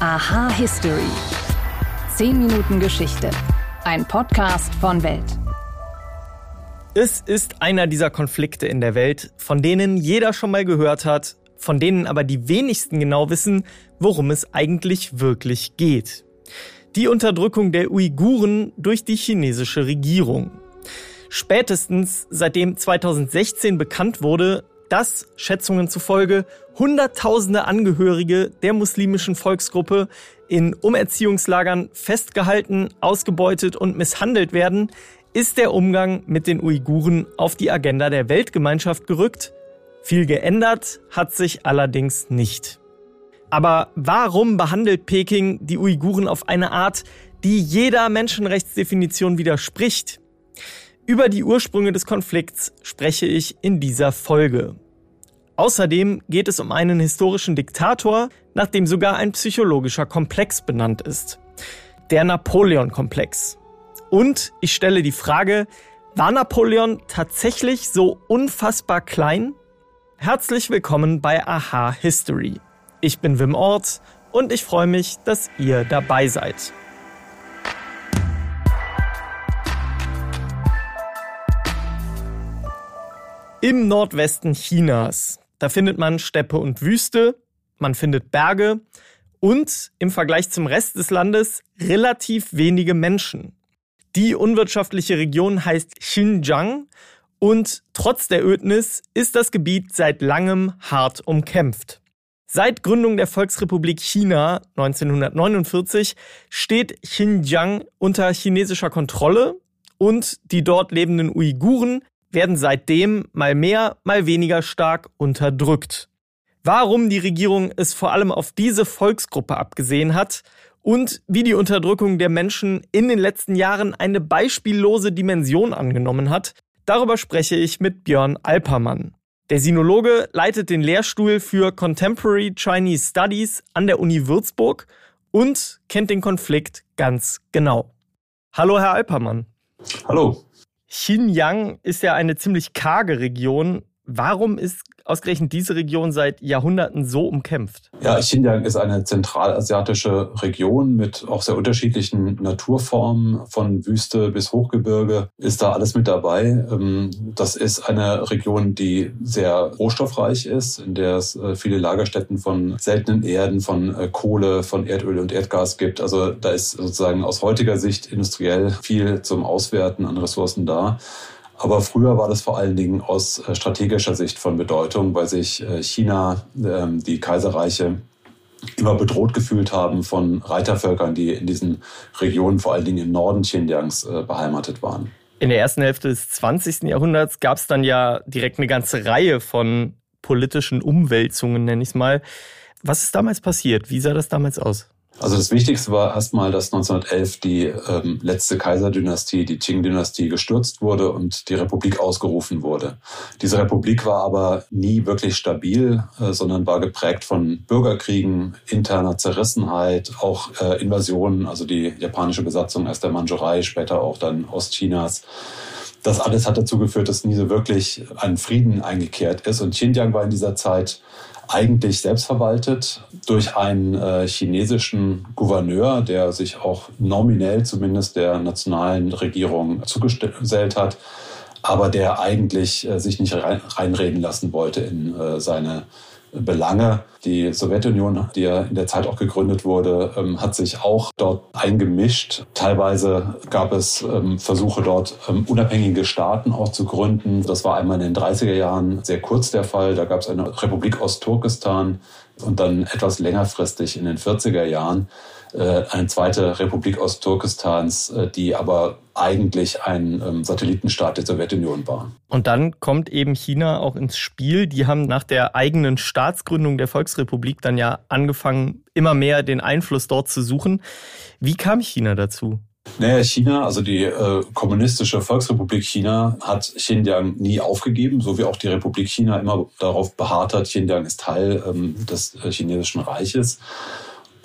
Aha History. 10 Minuten Geschichte. Ein Podcast von Welt. Es ist einer dieser Konflikte in der Welt, von denen jeder schon mal gehört hat, von denen aber die wenigsten genau wissen, worum es eigentlich wirklich geht. Die Unterdrückung der Uiguren durch die chinesische Regierung. Spätestens seitdem 2016 bekannt wurde, dass Schätzungen zufolge Hunderttausende Angehörige der muslimischen Volksgruppe in Umerziehungslagern festgehalten, ausgebeutet und misshandelt werden, ist der Umgang mit den Uiguren auf die Agenda der Weltgemeinschaft gerückt. Viel geändert hat sich allerdings nicht. Aber warum behandelt Peking die Uiguren auf eine Art, die jeder Menschenrechtsdefinition widerspricht? Über die Ursprünge des Konflikts spreche ich in dieser Folge. Außerdem geht es um einen historischen Diktator, nach dem sogar ein psychologischer Komplex benannt ist. Der Napoleon-Komplex. Und ich stelle die Frage, war Napoleon tatsächlich so unfassbar klein? Herzlich willkommen bei Aha History. Ich bin Wim Ort und ich freue mich, dass ihr dabei seid. Im Nordwesten Chinas, da findet man Steppe und Wüste, man findet Berge und im Vergleich zum Rest des Landes relativ wenige Menschen. Die unwirtschaftliche Region heißt Xinjiang und trotz der Ödnis ist das Gebiet seit langem hart umkämpft. Seit Gründung der Volksrepublik China 1949 steht Xinjiang unter chinesischer Kontrolle und die dort lebenden Uiguren werden seitdem mal mehr, mal weniger stark unterdrückt. Warum die Regierung es vor allem auf diese Volksgruppe abgesehen hat und wie die Unterdrückung der Menschen in den letzten Jahren eine beispiellose Dimension angenommen hat, darüber spreche ich mit Björn Alpermann. Der Sinologe leitet den Lehrstuhl für Contemporary Chinese Studies an der Uni Würzburg und kennt den Konflikt ganz genau. Hallo, Herr Alpermann. Hallo. Xinjiang ist ja eine ziemlich karge Region. Warum ist ausgerechnet diese Region seit Jahrhunderten so umkämpft? Ja, Xinjiang ist eine zentralasiatische Region mit auch sehr unterschiedlichen Naturformen, von Wüste bis Hochgebirge ist da alles mit dabei. Ähm, das ist eine Region, die sehr rohstoffreich ist, in der es äh, viele Lagerstätten von seltenen Erden, von äh, Kohle, von Erdöl und Erdgas gibt. Also da ist sozusagen aus heutiger Sicht industriell viel zum Auswerten an Ressourcen da. Aber früher war das vor allen Dingen aus äh, strategischer Sicht von Bedeutung, weil sich äh, China, ähm, die Kaiserreiche, immer bedroht gefühlt haben von Reitervölkern, die in diesen Regionen, vor allen Dingen im Norden Xinjiangs, äh, beheimatet waren. In der ersten Hälfte des 20. Jahrhunderts gab es dann ja direkt eine ganze Reihe von politischen Umwälzungen, nenne ich es mal. Was ist damals passiert? Wie sah das damals aus? Also das Wichtigste war erstmal, dass 1911 die ähm, letzte Kaiserdynastie, die Qing-Dynastie, gestürzt wurde und die Republik ausgerufen wurde. Diese Republik war aber nie wirklich stabil, äh, sondern war geprägt von Bürgerkriegen, interner Zerrissenheit, auch äh, Invasionen, also die japanische Besatzung erst der Mandschurei, später auch dann Ostchinas. Das alles hat dazu geführt, dass nie so wirklich ein Frieden eingekehrt ist. Und Xinjiang war in dieser Zeit eigentlich selbstverwaltet durch einen äh, chinesischen Gouverneur, der sich auch nominell zumindest der nationalen Regierung zugesellt hat, aber der eigentlich äh, sich nicht rein, reinreden lassen wollte in äh, seine Belange. Die Sowjetunion, die ja in der Zeit auch gegründet wurde, ähm, hat sich auch dort eingemischt. Teilweise gab es ähm, Versuche dort ähm, unabhängige Staaten auch zu gründen. Das war einmal in den 30er Jahren sehr kurz der Fall. Da gab es eine Republik Ostturkestan und dann etwas längerfristig in den 40er Jahren äh, eine zweite Republik Ostturkestans, äh, die aber eigentlich ein ähm, Satellitenstaat der Sowjetunion war. Und dann kommt eben China auch ins Spiel. Die haben nach der eigenen Staatsgründung der Volksrepublik dann ja angefangen, immer mehr den Einfluss dort zu suchen. Wie kam China dazu? Naja, China, also die äh, kommunistische Volksrepublik China, hat Xinjiang nie aufgegeben, so wie auch die Republik China immer darauf beharrt hat, Xinjiang ist Teil ähm, des äh, chinesischen Reiches.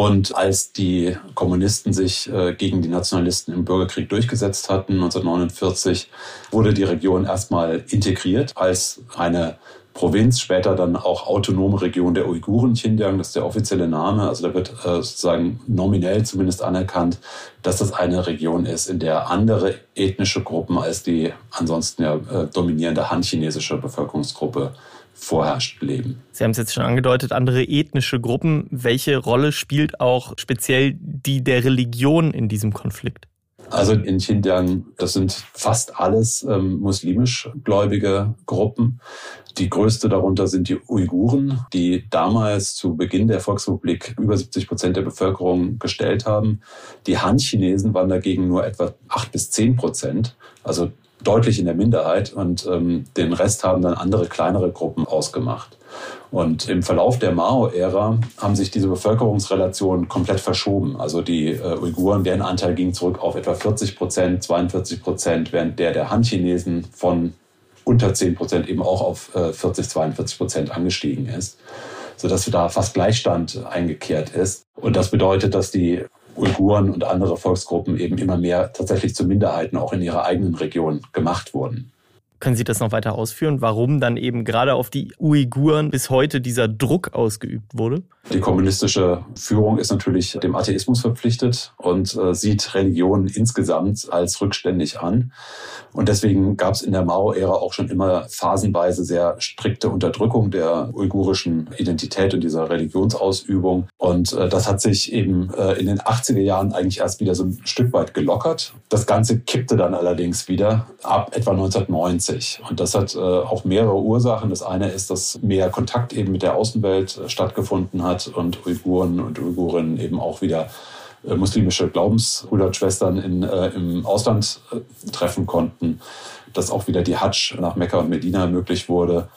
Und als die Kommunisten sich äh, gegen die Nationalisten im Bürgerkrieg durchgesetzt hatten, 1949, wurde die Region erstmal integriert als eine Provinz, später dann auch autonome Region der Uiguren, Xinjiang, das ist der offizielle Name. Also da wird äh, sozusagen nominell zumindest anerkannt, dass das eine Region ist, in der andere ethnische Gruppen als die ansonsten ja äh, dominierende han-chinesische Bevölkerungsgruppe vorherrscht, leben. Sie haben es jetzt schon angedeutet, andere ethnische Gruppen. Welche Rolle spielt auch speziell die der Religion in diesem Konflikt? Also in Xinjiang, das sind fast alles ähm, muslimisch gläubige Gruppen. Die größte darunter sind die Uiguren, die damals zu Beginn der Volksrepublik über 70 Prozent der Bevölkerung gestellt haben. Die Han-Chinesen waren dagegen nur etwa acht bis zehn Prozent, also deutlich in der Minderheit. Und ähm, den Rest haben dann andere kleinere Gruppen ausgemacht. Und im Verlauf der Mao-Ära haben sich diese Bevölkerungsrelationen komplett verschoben. Also die äh, Uiguren, deren Anteil ging zurück auf etwa 40 Prozent, 42 Prozent, während der der Han-Chinesen von unter 10 Prozent eben auch auf äh, 40, 42 Prozent angestiegen ist, sodass da fast Gleichstand eingekehrt ist. Und das bedeutet, dass die Uiguren und andere Volksgruppen eben immer mehr tatsächlich zu Minderheiten auch in ihrer eigenen Region gemacht wurden. Können Sie das noch weiter ausführen, warum dann eben gerade auf die Uiguren bis heute dieser Druck ausgeübt wurde? Die kommunistische Führung ist natürlich dem Atheismus verpflichtet und äh, sieht Religion insgesamt als rückständig an. Und deswegen gab es in der Mao-Ära auch schon immer phasenweise sehr strikte Unterdrückung der uigurischen Identität und dieser Religionsausübung. Und äh, das hat sich eben äh, in den 80er Jahren eigentlich erst wieder so ein Stück weit gelockert. Das Ganze kippte dann allerdings wieder ab etwa 1990. Und das hat äh, auch mehrere Ursachen. Das eine ist, dass mehr Kontakt eben mit der Außenwelt äh, stattgefunden hat und Uiguren und Uigurinnen eben auch wieder äh, muslimische Glaubensbrüder und Schwestern in, äh, im Ausland äh, treffen konnten, dass auch wieder die Hajj nach Mekka und Medina möglich wurde.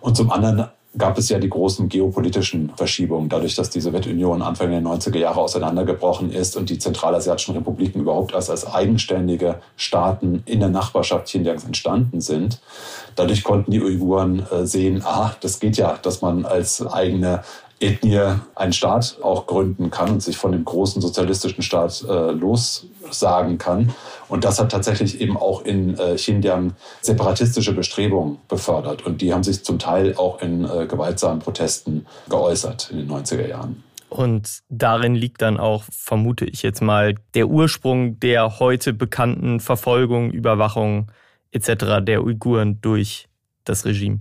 Und zum anderen gab es ja die großen geopolitischen Verschiebungen, dadurch, dass die Sowjetunion Anfang der 90er Jahre auseinandergebrochen ist und die zentralasiatischen Republiken überhaupt erst als eigenständige Staaten in der Nachbarschaft Xinjiangs entstanden sind. Dadurch konnten die Uiguren sehen, ah, das geht ja, dass man als eigene Ethnie einen Staat auch gründen kann und sich von dem großen sozialistischen Staat äh, lossagen kann. Und das hat tatsächlich eben auch in äh, Xinjiang separatistische Bestrebungen befördert. Und die haben sich zum Teil auch in äh, gewaltsamen Protesten geäußert in den 90er Jahren. Und darin liegt dann auch, vermute ich jetzt mal, der Ursprung der heute bekannten Verfolgung, Überwachung etc. der Uiguren durch das Regime.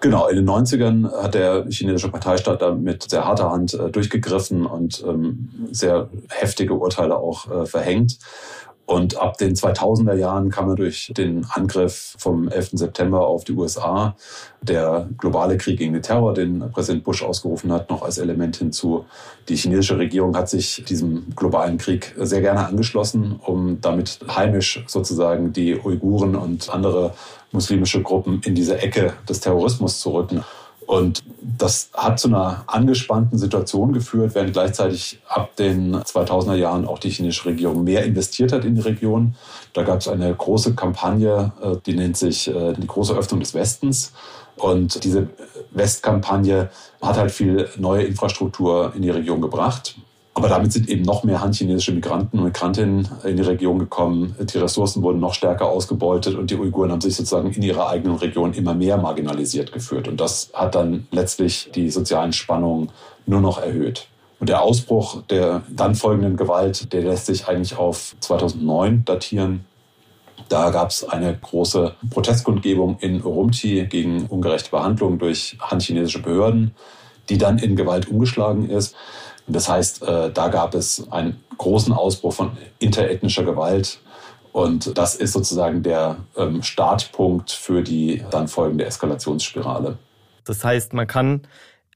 Genau, in den 90ern hat der chinesische Parteistaat da mit sehr harter Hand äh, durchgegriffen und ähm, sehr heftige Urteile auch äh, verhängt. Und ab den 2000er Jahren kam er durch den Angriff vom 11. September auf die USA, der globale Krieg gegen den Terror, den Präsident Bush ausgerufen hat, noch als Element hinzu. Die chinesische Regierung hat sich diesem globalen Krieg sehr gerne angeschlossen, um damit heimisch sozusagen die Uiguren und andere muslimische Gruppen in diese Ecke des Terrorismus zu rücken. Und das hat zu einer angespannten Situation geführt, während gleichzeitig ab den 2000er Jahren auch die chinesische Regierung mehr investiert hat in die Region. Da gab es eine große Kampagne, äh, die nennt sich äh, die große Öffnung des Westens. Und diese Westkampagne hat halt viel neue Infrastruktur in die Region gebracht. Aber damit sind eben noch mehr han-chinesische Migranten und Migrantinnen in die Region gekommen. Die Ressourcen wurden noch stärker ausgebeutet und die Uiguren haben sich sozusagen in ihrer eigenen Region immer mehr marginalisiert geführt. Und das hat dann letztlich die sozialen Spannungen nur noch erhöht. Und der Ausbruch der dann folgenden Gewalt, der lässt sich eigentlich auf 2009 datieren. Da gab es eine große Protestkundgebung in Urumqi gegen ungerechte Behandlung durch han-chinesische Behörden, die dann in Gewalt umgeschlagen ist. Das heißt, äh, da gab es einen großen Ausbruch von interethnischer Gewalt. Und das ist sozusagen der ähm, Startpunkt für die dann folgende Eskalationsspirale. Das heißt, man kann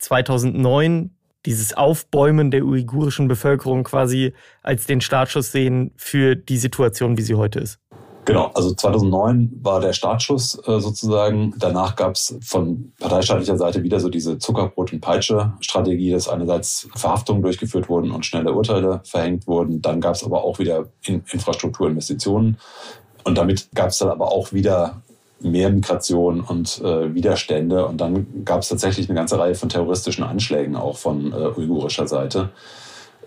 2009 dieses Aufbäumen der uigurischen Bevölkerung quasi als den Startschuss sehen für die Situation, wie sie heute ist. Genau, also 2009 war der Startschuss äh, sozusagen. Danach gab es von parteistaatlicher Seite wieder so diese Zuckerbrot- und Peitsche-Strategie, dass einerseits Verhaftungen durchgeführt wurden und schnelle Urteile verhängt wurden. Dann gab es aber auch wieder in Infrastrukturinvestitionen. Und damit gab es dann aber auch wieder mehr Migration und äh, Widerstände. Und dann gab es tatsächlich eine ganze Reihe von terroristischen Anschlägen auch von äh, uigurischer Seite.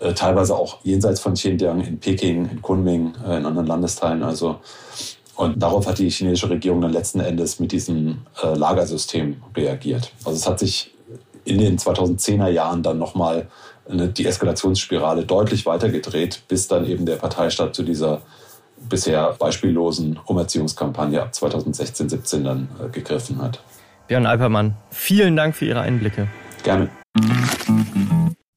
Äh, teilweise auch jenseits von Xinjiang, in Peking, in Kunming, äh, in anderen Landesteilen. Also Und darauf hat die chinesische Regierung dann letzten Endes mit diesem äh, Lagersystem reagiert. Also es hat sich in den 2010er Jahren dann nochmal die Eskalationsspirale deutlich weitergedreht, bis dann eben der Parteistaat zu dieser bisher beispiellosen Umerziehungskampagne ab 2016, 17 dann äh, gegriffen hat. Björn Alpermann, vielen Dank für Ihre Einblicke. Gerne.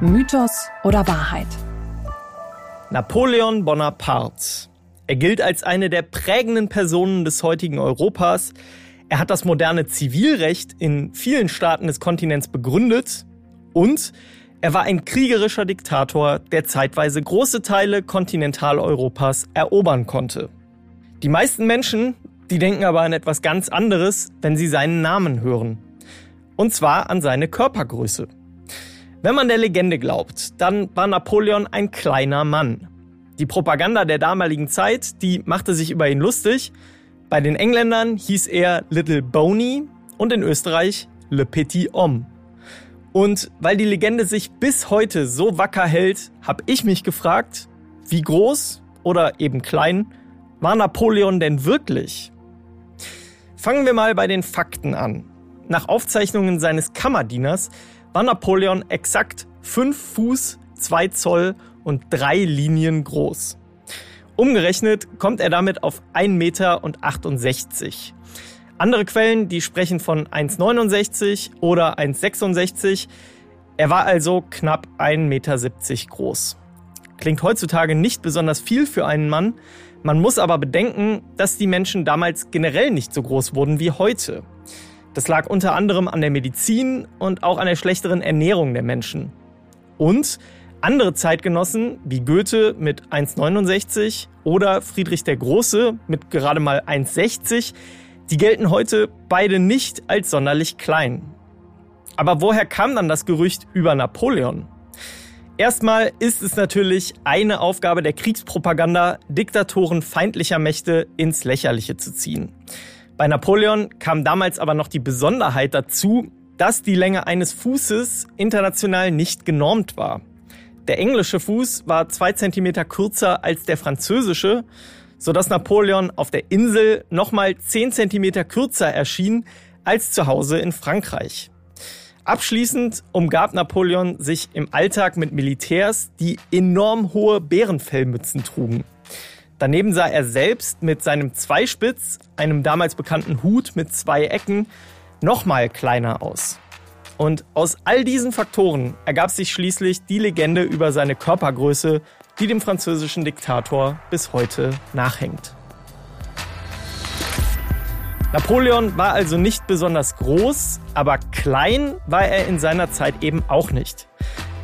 Mythos oder Wahrheit? Napoleon Bonaparte. Er gilt als eine der prägenden Personen des heutigen Europas. Er hat das moderne Zivilrecht in vielen Staaten des Kontinents begründet und er war ein kriegerischer Diktator, der zeitweise große Teile Kontinentaleuropas erobern konnte. Die meisten Menschen, die denken aber an etwas ganz anderes, wenn sie seinen Namen hören. Und zwar an seine Körpergröße. Wenn man der Legende glaubt, dann war Napoleon ein kleiner Mann. Die Propaganda der damaligen Zeit, die machte sich über ihn lustig. Bei den Engländern hieß er Little Boney und in Österreich Le Petit Homme. Und weil die Legende sich bis heute so wacker hält, habe ich mich gefragt, wie groß oder eben klein war Napoleon denn wirklich? Fangen wir mal bei den Fakten an. Nach Aufzeichnungen seines Kammerdieners war Napoleon exakt 5 Fuß, 2 Zoll und 3 Linien groß. Umgerechnet kommt er damit auf 1,68 Meter. Andere Quellen, die sprechen von 1,69 oder 1,66. Er war also knapp 1,70 Meter groß. Klingt heutzutage nicht besonders viel für einen Mann, man muss aber bedenken, dass die Menschen damals generell nicht so groß wurden wie heute. Das lag unter anderem an der Medizin und auch an der schlechteren Ernährung der Menschen. Und andere Zeitgenossen wie Goethe mit 1,69 oder Friedrich der Große mit gerade mal 1,60, die gelten heute beide nicht als sonderlich klein. Aber woher kam dann das Gerücht über Napoleon? Erstmal ist es natürlich eine Aufgabe der Kriegspropaganda, Diktatoren feindlicher Mächte ins Lächerliche zu ziehen. Bei Napoleon kam damals aber noch die Besonderheit dazu, dass die Länge eines Fußes international nicht genormt war. Der englische Fuß war zwei Zentimeter kürzer als der französische, sodass Napoleon auf der Insel nochmal zehn Zentimeter kürzer erschien als zu Hause in Frankreich. Abschließend umgab Napoleon sich im Alltag mit Militärs, die enorm hohe Bärenfellmützen trugen. Daneben sah er selbst mit seinem Zweispitz, einem damals bekannten Hut mit zwei Ecken, nochmal kleiner aus. Und aus all diesen Faktoren ergab sich schließlich die Legende über seine Körpergröße, die dem französischen Diktator bis heute nachhängt. Napoleon war also nicht besonders groß, aber klein war er in seiner Zeit eben auch nicht.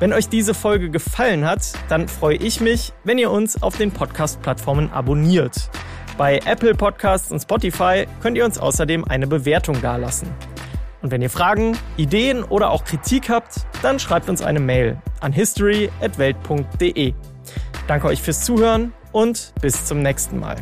Wenn euch diese Folge gefallen hat, dann freue ich mich, wenn ihr uns auf den Podcast-Plattformen abonniert. Bei Apple Podcasts und Spotify könnt ihr uns außerdem eine Bewertung dalassen. Und wenn ihr Fragen, Ideen oder auch Kritik habt, dann schreibt uns eine Mail an history@welt.de. Danke euch fürs Zuhören und bis zum nächsten Mal.